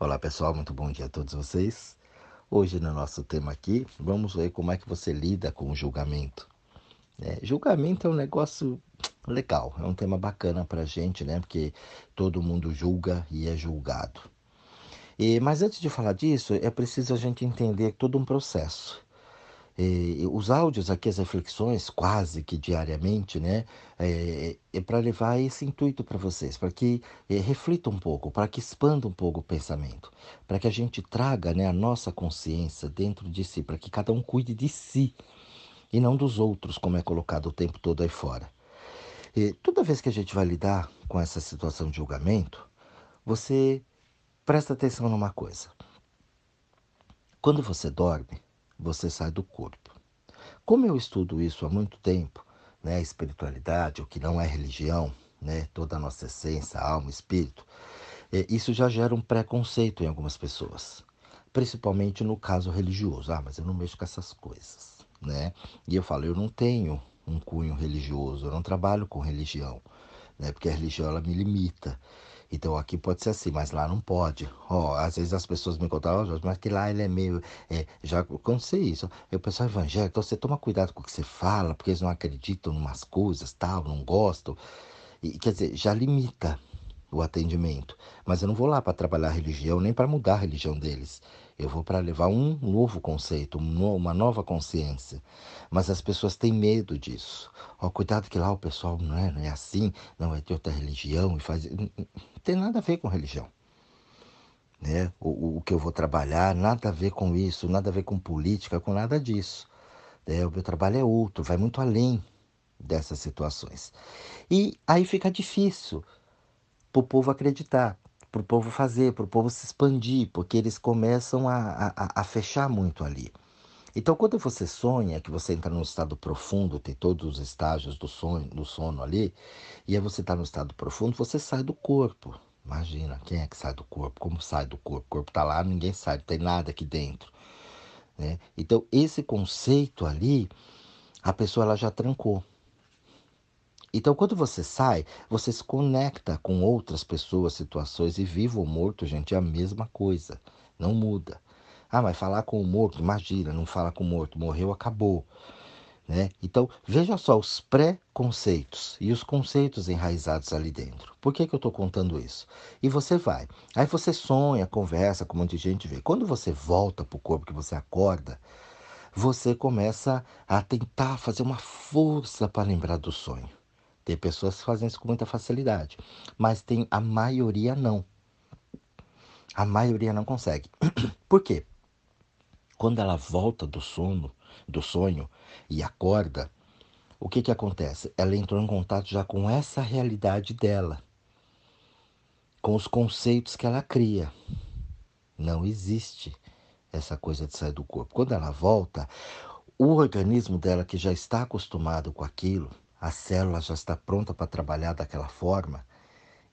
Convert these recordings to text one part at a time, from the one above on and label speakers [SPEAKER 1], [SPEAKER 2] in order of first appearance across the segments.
[SPEAKER 1] Olá pessoal, muito bom dia a todos vocês. Hoje no nosso tema aqui, vamos ver como é que você lida com o julgamento. É, julgamento é um negócio legal, é um tema bacana pra gente, né? Porque todo mundo julga e é julgado. E, mas antes de falar disso, é preciso a gente entender todo um processo. E, os áudios aqui, as reflexões, quase que diariamente, né? É, é para levar esse intuito para vocês, para que é, reflitam um pouco, para que expanda um pouco o pensamento, para que a gente traga né, a nossa consciência dentro de si, para que cada um cuide de si e não dos outros, como é colocado o tempo todo aí fora. E toda vez que a gente vai lidar com essa situação de julgamento, você presta atenção numa coisa. Quando você dorme, você sai do corpo. Como eu estudo isso há muito tempo, né, a espiritualidade, o que não é religião, né, toda a nossa essência, alma, espírito, é, isso já gera um preconceito em algumas pessoas, principalmente no caso religioso. Ah, mas eu não mexo com essas coisas, né? E eu falo, eu não tenho um cunho religioso, eu não trabalho com religião, né? Porque a religião ela me limita. Então aqui pode ser assim, mas lá não pode. Ó, oh, às vezes as pessoas me contam, oh, mas que lá ele é meio. É, já aconteceu isso. Eu pessoal evangélico, então você toma cuidado com o que você fala, porque eles não acreditam em umas coisas, tal, não gostam. E, quer dizer, já limita o atendimento. Mas eu não vou lá para trabalhar a religião, nem para mudar a religião deles. Eu vou para levar um novo conceito, uma nova consciência. Mas as pessoas têm medo disso. Ó, cuidado que lá o pessoal não é, não é assim, não é de outra religião e faz. Não tem nada a ver com religião. Né? O, o que eu vou trabalhar, nada a ver com isso, nada a ver com política, com nada disso. É, o meu trabalho é outro, vai muito além dessas situações. E aí fica difícil para o povo acreditar para o povo fazer, para o povo se expandir, porque eles começam a, a, a, fechar muito ali. Então, quando você sonha, que você entra num estado profundo, tem todos os estágios do, sonho, do sono ali, e aí você está no estado profundo, você sai do corpo. Imagina, quem é que sai do corpo? Como sai do corpo? O corpo está lá, ninguém sai, não tem nada aqui dentro. Né? Então, esse conceito ali, a pessoa ela já trancou. Então, quando você sai, você se conecta com outras pessoas, situações, e vivo ou morto, gente, é a mesma coisa, não muda. Ah, mas falar com o morto, imagina, não fala com o morto, morreu, acabou. Né? Então, veja só os pré-conceitos e os conceitos enraizados ali dentro. Por que, que eu estou contando isso? E você vai. Aí você sonha, conversa com um monte de gente, vê. Quando você volta para o corpo, que você acorda, você começa a tentar fazer uma força para lembrar do sonho. Tem pessoas que fazem isso com muita facilidade, mas tem a maioria não. A maioria não consegue. Por quê? Quando ela volta do sono, do sonho e acorda, o que que acontece? Ela entrou em contato já com essa realidade dela, com os conceitos que ela cria. Não existe essa coisa de sair do corpo. Quando ela volta, o organismo dela que já está acostumado com aquilo, a célula já está pronta para trabalhar daquela forma,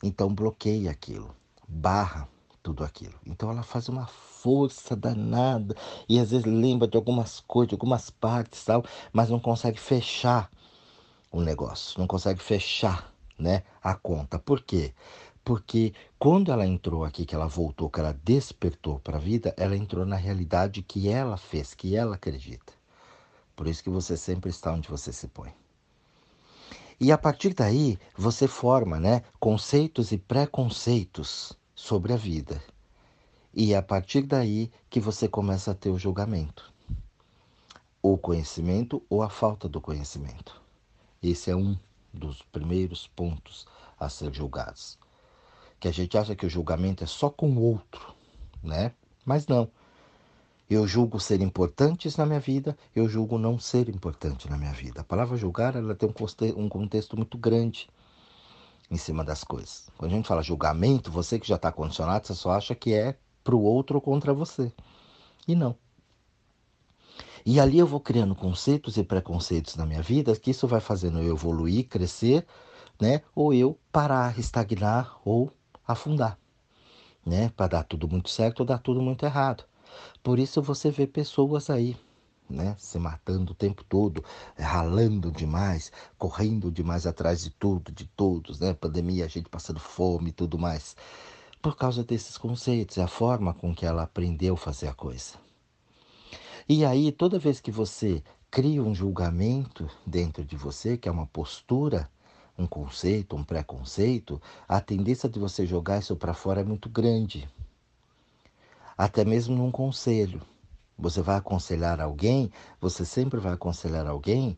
[SPEAKER 1] então bloqueia aquilo, barra tudo aquilo. Então ela faz uma força danada e às vezes lembra de algumas coisas, de algumas partes tal, mas não consegue fechar o negócio, não consegue fechar, né, a conta. Por quê? Porque quando ela entrou aqui, que ela voltou, que ela despertou para a vida, ela entrou na realidade que ela fez, que ela acredita. Por isso que você sempre está onde você se põe. E a partir daí, você forma né, conceitos e preconceitos sobre a vida. E é a partir daí que você começa a ter o julgamento. O conhecimento ou a falta do conhecimento. Esse é um dos primeiros pontos a ser julgados. Que a gente acha que o julgamento é só com o outro, né? Mas não. Eu julgo ser importantes na minha vida, eu julgo não ser importante na minha vida. A palavra julgar ela tem um contexto muito grande em cima das coisas. Quando a gente fala julgamento, você que já está condicionado, você só acha que é para o outro ou contra você. E não. E ali eu vou criando conceitos e preconceitos na minha vida, que isso vai fazendo eu evoluir, crescer, né? Ou eu parar, estagnar ou afundar, né? Para dar tudo muito certo ou dar tudo muito errado. Por isso você vê pessoas aí, né, se matando o tempo todo, ralando demais, correndo demais atrás de tudo, de todos, né? Pandemia, a gente passando fome e tudo mais. por causa desses conceitos, é a forma com que ela aprendeu a fazer a coisa. E aí, toda vez que você cria um julgamento dentro de você, que é uma postura, um conceito, um preconceito, a tendência de você jogar isso para fora é muito grande. Até mesmo num conselho. Você vai aconselhar alguém, você sempre vai aconselhar alguém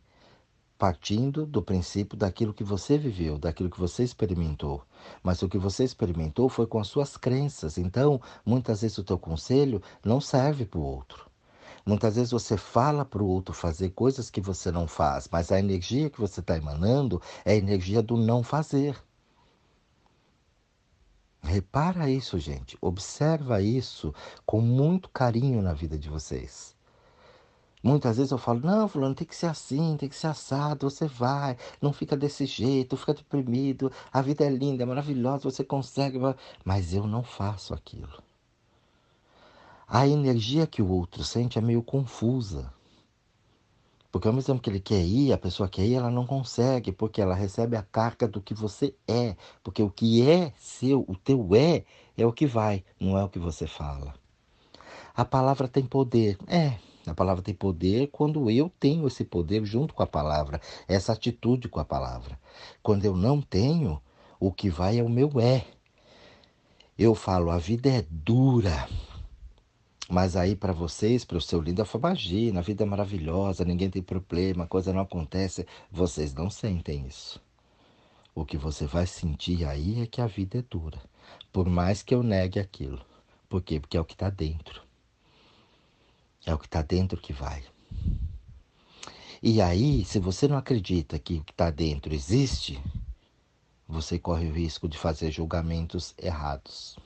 [SPEAKER 1] partindo do princípio daquilo que você viveu, daquilo que você experimentou. Mas o que você experimentou foi com as suas crenças. Então, muitas vezes o teu conselho não serve para o outro. Muitas vezes você fala para o outro fazer coisas que você não faz, mas a energia que você está emanando é a energia do não fazer. Repara isso, gente. Observa isso com muito carinho na vida de vocês. Muitas vezes eu falo, não, fulano, tem que ser assim, tem que ser assado, você vai, não fica desse jeito, fica deprimido, a vida é linda, é maravilhosa, você consegue, mas eu não faço aquilo. A energia que o outro sente é meio confusa. Porque ao mesmo tempo que ele quer ir, a pessoa quer ir, ela não consegue, porque ela recebe a carga do que você é. Porque o que é seu, o teu é, é o que vai, não é o que você fala. A palavra tem poder. É, a palavra tem poder quando eu tenho esse poder junto com a palavra, essa atitude com a palavra. Quando eu não tenho, o que vai é o meu é. Eu falo, a vida é dura. Mas aí para vocês, para o seu lindo, imagina, a vida é maravilhosa, ninguém tem problema, a coisa não acontece. Vocês não sentem isso. O que você vai sentir aí é que a vida é dura. Por mais que eu negue aquilo. Por quê? Porque é o que está dentro. É o que está dentro que vai. E aí, se você não acredita que o que está dentro existe, você corre o risco de fazer julgamentos errados.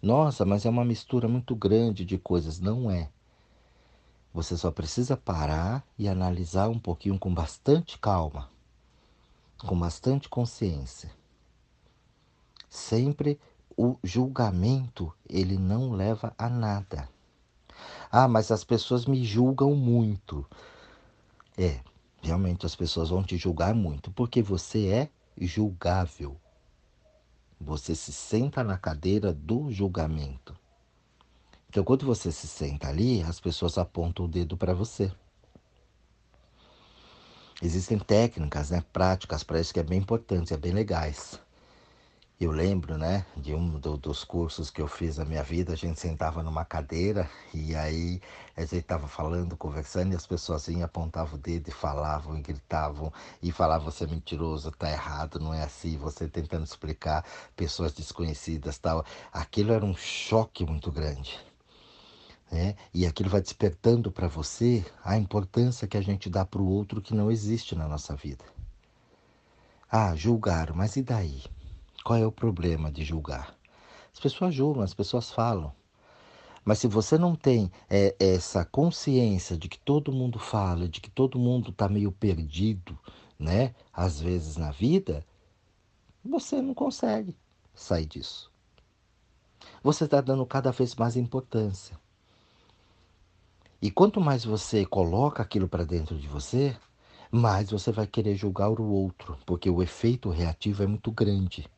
[SPEAKER 1] Nossa, mas é uma mistura muito grande de coisas. Não é. Você só precisa parar e analisar um pouquinho com bastante calma, com bastante consciência. Sempre o julgamento, ele não leva a nada. Ah, mas as pessoas me julgam muito. É, realmente as pessoas vão te julgar muito, porque você é julgável. Você se senta na cadeira do julgamento. Então, quando você se senta ali, as pessoas apontam o dedo para você. Existem técnicas, né, práticas para isso que é bem importante, é bem legais. Eu lembro, né, de um do, dos cursos que eu fiz na minha vida, a gente sentava numa cadeira e aí a gente estava falando, conversando e as pessoas vinham, apontavam o dedo e falavam e gritavam e falavam, você é mentiroso, tá errado, não é assim, você tentando explicar, pessoas desconhecidas tal. Aquilo era um choque muito grande. Né? E aquilo vai despertando para você a importância que a gente dá para o outro que não existe na nossa vida. Ah, julgaram, mas e daí? Qual é o problema de julgar? As pessoas julgam, as pessoas falam. Mas se você não tem é, essa consciência de que todo mundo fala, de que todo mundo está meio perdido, né? Às vezes na vida, você não consegue sair disso. Você está dando cada vez mais importância. E quanto mais você coloca aquilo para dentro de você, mais você vai querer julgar o outro, porque o efeito reativo é muito grande.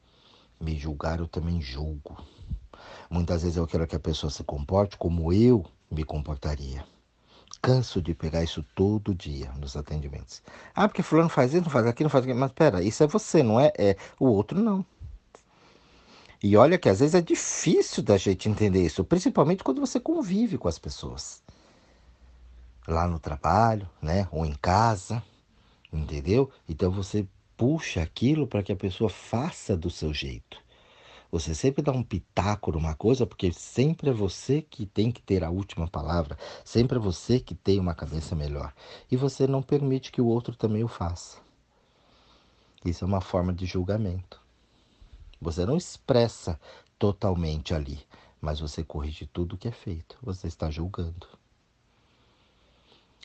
[SPEAKER 1] Me julgar, eu também julgo. Muitas vezes eu quero que a pessoa se comporte como eu me comportaria. Canso de pegar isso todo dia nos atendimentos. Ah, porque fulano faz isso, não faz aquilo, não faz aquilo. Mas pera, isso é você, não é? É o outro não. E olha que às vezes é difícil da gente entender isso, principalmente quando você convive com as pessoas. Lá no trabalho, né? Ou em casa, entendeu? Então você puxa aquilo para que a pessoa faça do seu jeito. Você sempre dá um pitaco numa coisa, porque sempre é você que tem que ter a última palavra, sempre é você que tem uma cabeça melhor. E você não permite que o outro também o faça. Isso é uma forma de julgamento. Você não expressa totalmente ali, mas você corrige tudo o que é feito. Você está julgando.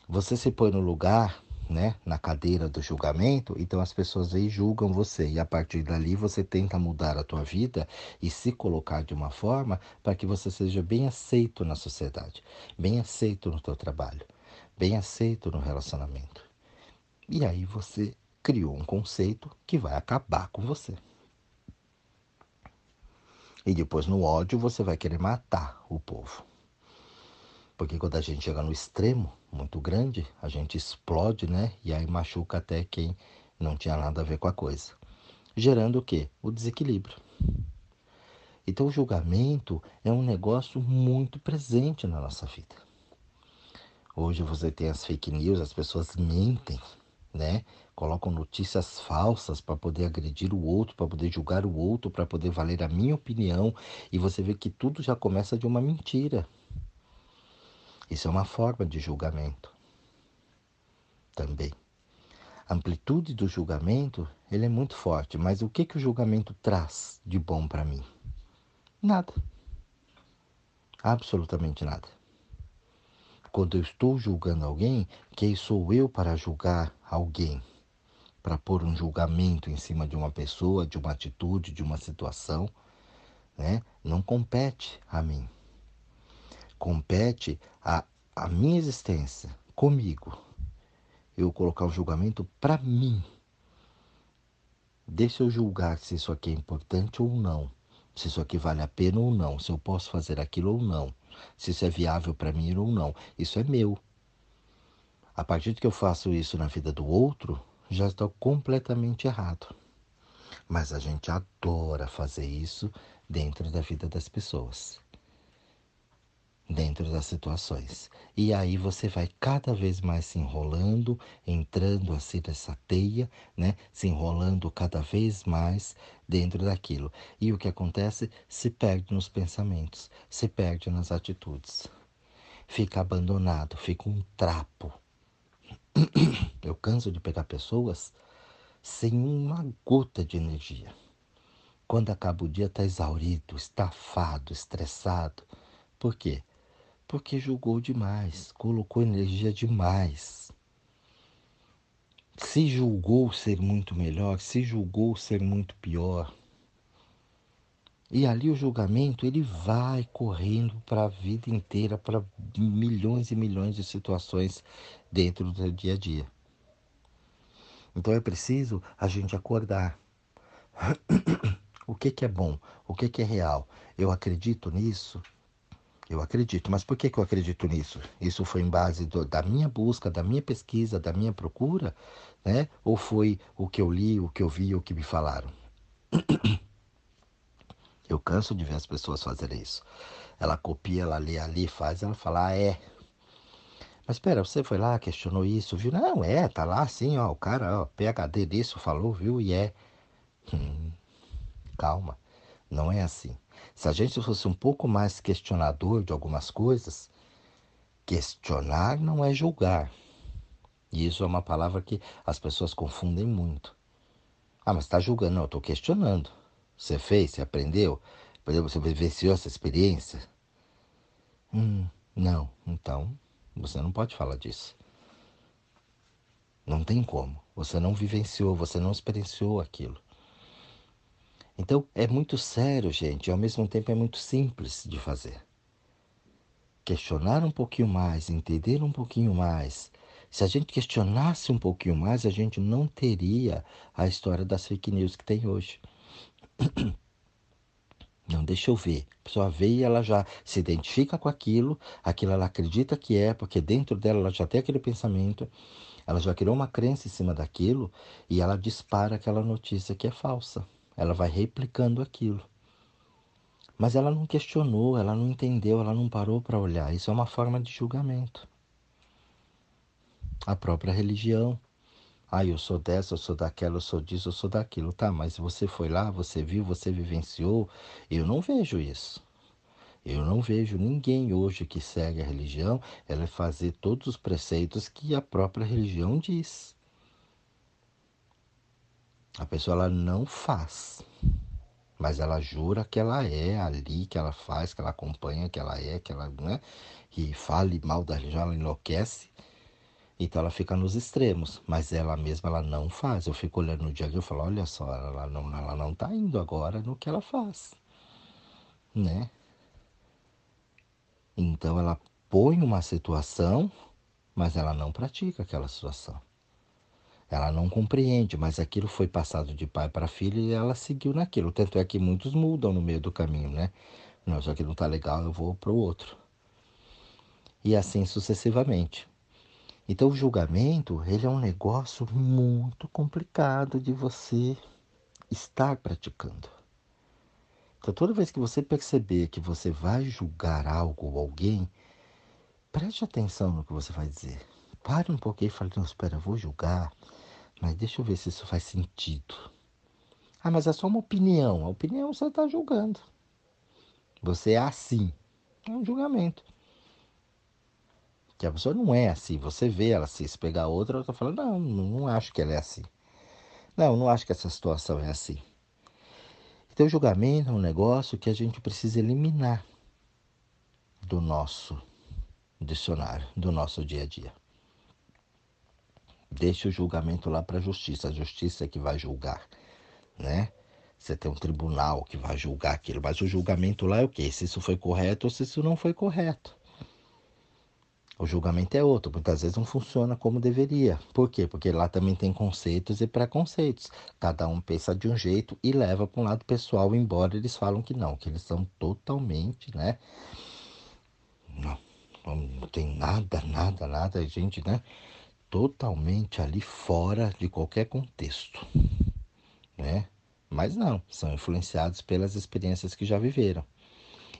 [SPEAKER 1] Você se põe no lugar né, na cadeira do julgamento, então as pessoas aí julgam você e a partir dali você tenta mudar a tua vida e se colocar de uma forma para que você seja bem aceito na sociedade, bem aceito no teu trabalho, bem aceito no relacionamento. E aí você criou um conceito que vai acabar com você. E depois, no ódio, você vai querer matar o povo. Porque quando a gente chega no extremo muito grande, a gente explode, né? E aí machuca até quem não tinha nada a ver com a coisa. Gerando o quê? O desequilíbrio. Então, o julgamento é um negócio muito presente na nossa vida. Hoje você tem as fake news, as pessoas mentem, né? Colocam notícias falsas para poder agredir o outro, para poder julgar o outro, para poder valer a minha opinião, e você vê que tudo já começa de uma mentira. Isso é uma forma de julgamento. Também. A amplitude do julgamento, ele é muito forte, mas o que que o julgamento traz de bom para mim? Nada. Absolutamente nada. Quando eu estou julgando alguém, quem sou eu para julgar alguém? Para pôr um julgamento em cima de uma pessoa, de uma atitude, de uma situação, né? Não compete a mim. Compete a, a minha existência comigo. Eu colocar o julgamento para mim. Deixa eu julgar se isso aqui é importante ou não se isso aqui vale a pena ou não, se eu posso fazer aquilo ou não, se isso é viável para mim ou não. Isso é meu. A partir de que eu faço isso na vida do outro, já estou completamente errado. Mas a gente adora fazer isso dentro da vida das pessoas dentro das situações. E aí você vai cada vez mais se enrolando, entrando assim nessa teia, né? Se enrolando cada vez mais dentro daquilo. E o que acontece? Se perde nos pensamentos, se perde nas atitudes. Fica abandonado, fica um trapo. Eu canso de pegar pessoas sem uma gota de energia. Quando acaba o dia, está exaurido, estafado, estressado. Por quê? Porque julgou demais, colocou energia demais. Se julgou ser muito melhor, se julgou ser muito pior. E ali o julgamento ele vai correndo para a vida inteira, para milhões e milhões de situações dentro do dia a dia. Então é preciso a gente acordar. o que, que é bom? O que, que é real? Eu acredito nisso? Eu acredito. Mas por que, que eu acredito nisso? Isso foi em base do, da minha busca, da minha pesquisa, da minha procura, né? Ou foi o que eu li, o que eu vi, o que me falaram? Eu canso de ver as pessoas fazerem isso. Ela copia, ela lê ali, faz, ela fala, ah, é. Mas espera, você foi lá, questionou isso, viu? Não, é, tá lá assim, ó, o cara, ó, PHD disso falou, viu? E é. Hum, calma, não é assim. Se a gente fosse um pouco mais questionador de algumas coisas, questionar não é julgar. E isso é uma palavra que as pessoas confundem muito. Ah, mas está julgando. Não, eu estou questionando. Você fez? Você aprendeu? Você vivenciou essa experiência? Hum, não. Então, você não pode falar disso. Não tem como. Você não vivenciou, você não experienciou aquilo. Então é muito sério, gente, e ao mesmo tempo é muito simples de fazer. Questionar um pouquinho mais, entender um pouquinho mais. Se a gente questionasse um pouquinho mais, a gente não teria a história das fake news que tem hoje. Não, deixa eu ver. A pessoa vê e ela já se identifica com aquilo, aquilo ela acredita que é, porque dentro dela ela já tem aquele pensamento, ela já criou uma crença em cima daquilo e ela dispara aquela notícia que é falsa. Ela vai replicando aquilo. Mas ela não questionou, ela não entendeu, ela não parou para olhar. Isso é uma forma de julgamento. A própria religião. Ah, eu sou dessa, eu sou daquela, eu sou disso, eu sou daquilo. Tá, mas você foi lá, você viu, você vivenciou. Eu não vejo isso. Eu não vejo ninguém hoje que segue a religião, ela fazer todos os preceitos que a própria religião diz. A pessoa ela não faz, mas ela jura que ela é ali, que ela faz, que ela acompanha, que ela é, que ela, né? E fale mal da religião, ela enlouquece. Então ela fica nos extremos, mas ela mesma ela não faz. Eu fico olhando no dia a dia e falo, olha só, ela não, ela não tá indo agora no que ela faz, né? Então ela põe uma situação, mas ela não pratica aquela situação. Ela não compreende, mas aquilo foi passado de pai para filho e ela seguiu naquilo. Tanto é que muitos mudam no meio do caminho, né? Não, isso aqui não está legal, eu vou para o outro. E assim sucessivamente. Então o julgamento, ele é um negócio muito complicado de você estar praticando. Então toda vez que você perceber que você vai julgar algo ou alguém, preste atenção no que você vai dizer. Pare um pouquinho e fale, não, espera, eu vou julgar, mas deixa eu ver se isso faz sentido. Ah, mas é só uma opinião. A opinião você está julgando. Você é assim. É um julgamento. Que a pessoa não é assim. Você vê ela assim. Se pegar outra, ela está falando, não, não acho que ela é assim. Não, não acho que essa situação é assim. Então, o julgamento é um negócio que a gente precisa eliminar do nosso dicionário, do nosso dia a dia. Deixa o julgamento lá para a justiça. A justiça é que vai julgar, né? Você tem um tribunal que vai julgar aquilo, mas o julgamento lá é o quê? Se isso foi correto ou se isso não foi correto. O julgamento é outro, muitas vezes não funciona como deveria. Por quê? Porque lá também tem conceitos e preconceitos. Cada um pensa de um jeito e leva para um lado pessoal, embora eles falam que não, que eles são totalmente, né? Não, não tem nada, nada, nada, gente, né? Totalmente ali fora de qualquer contexto, né? Mas não, são influenciados pelas experiências que já viveram.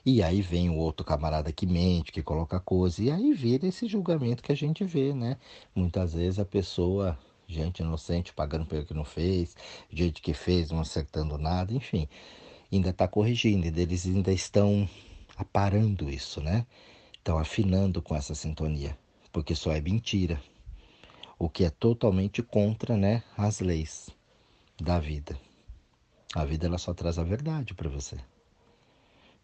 [SPEAKER 1] E aí vem o outro camarada que mente, que coloca coisa, e aí vira esse julgamento que a gente vê, né? Muitas vezes a pessoa, gente inocente pagando pelo que não fez, gente que fez não acertando nada, enfim, ainda está corrigindo, eles ainda estão aparando isso, né? Estão afinando com essa sintonia, porque só é mentira, o que é totalmente contra né, as leis da vida. A vida ela só traz a verdade para você.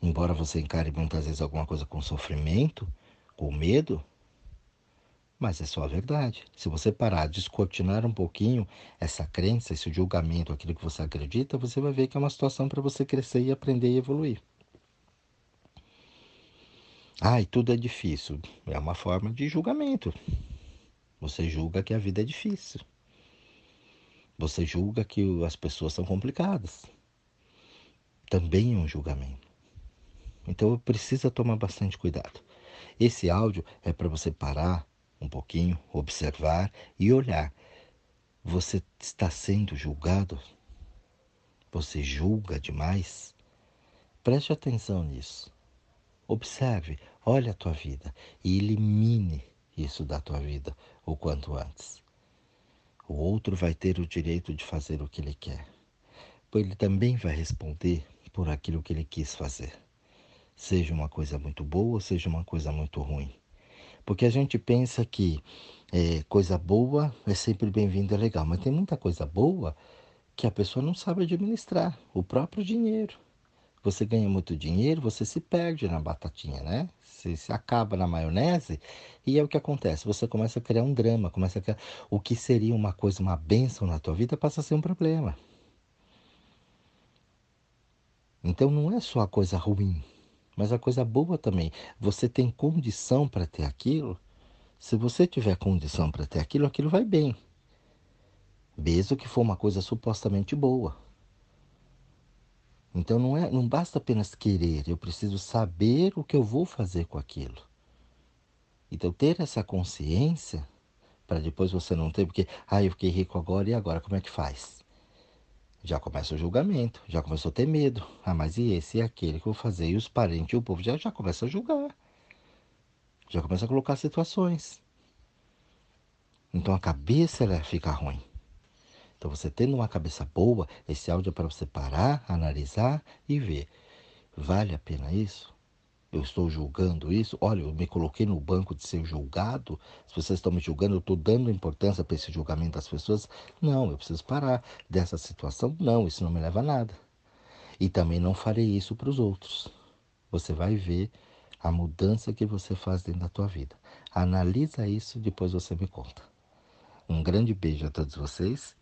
[SPEAKER 1] Embora você encare muitas vezes alguma coisa com sofrimento, com medo, mas é só a verdade. Se você parar, descortinar um pouquinho essa crença, esse julgamento, aquilo que você acredita, você vai ver que é uma situação para você crescer e aprender e evoluir. Ah, e tudo é difícil. É uma forma de julgamento. Você julga que a vida é difícil. Você julga que as pessoas são complicadas. Também é um julgamento. Então precisa tomar bastante cuidado. Esse áudio é para você parar um pouquinho, observar e olhar. Você está sendo julgado? Você julga demais? Preste atenção nisso. Observe, olhe a tua vida e elimine isso da tua vida o quanto antes. O outro vai ter o direito de fazer o que ele quer, pois ele também vai responder por aquilo que ele quis fazer. Seja uma coisa muito boa ou seja uma coisa muito ruim. Porque a gente pensa que é, coisa boa é sempre bem-vinda, é legal, mas tem muita coisa boa que a pessoa não sabe administrar, o próprio dinheiro. Você ganha muito dinheiro, você se perde na batatinha, né? Você se acaba na maionese e é o que acontece. Você começa a criar um drama, começa a criar... o que seria uma coisa, uma bênção na tua vida passa a ser um problema. Então não é só a coisa ruim, mas a coisa boa também. Você tem condição para ter aquilo. Se você tiver condição para ter aquilo, aquilo vai bem. Mesmo que for uma coisa supostamente boa. Então não, é, não basta apenas querer, eu preciso saber o que eu vou fazer com aquilo. Então ter essa consciência para depois você não ter, porque, ah, eu fiquei rico agora e agora como é que faz? Já começa o julgamento, já começou a ter medo. Ah, mas e esse e aquele que eu vou fazer? E os parentes e o povo já, já começa a julgar. Já começa a colocar situações. Então a cabeça ela fica ruim. Então, você tendo uma cabeça boa, esse áudio é para você parar, analisar e ver: vale a pena isso? Eu estou julgando isso? Olha, eu me coloquei no banco de ser julgado. Se vocês estão me julgando, eu estou dando importância para esse julgamento das pessoas? Não, eu preciso parar dessa situação. Não, isso não me leva a nada. E também não farei isso para os outros. Você vai ver a mudança que você faz dentro da tua vida. Analisa isso, depois você me conta. Um grande beijo a todos vocês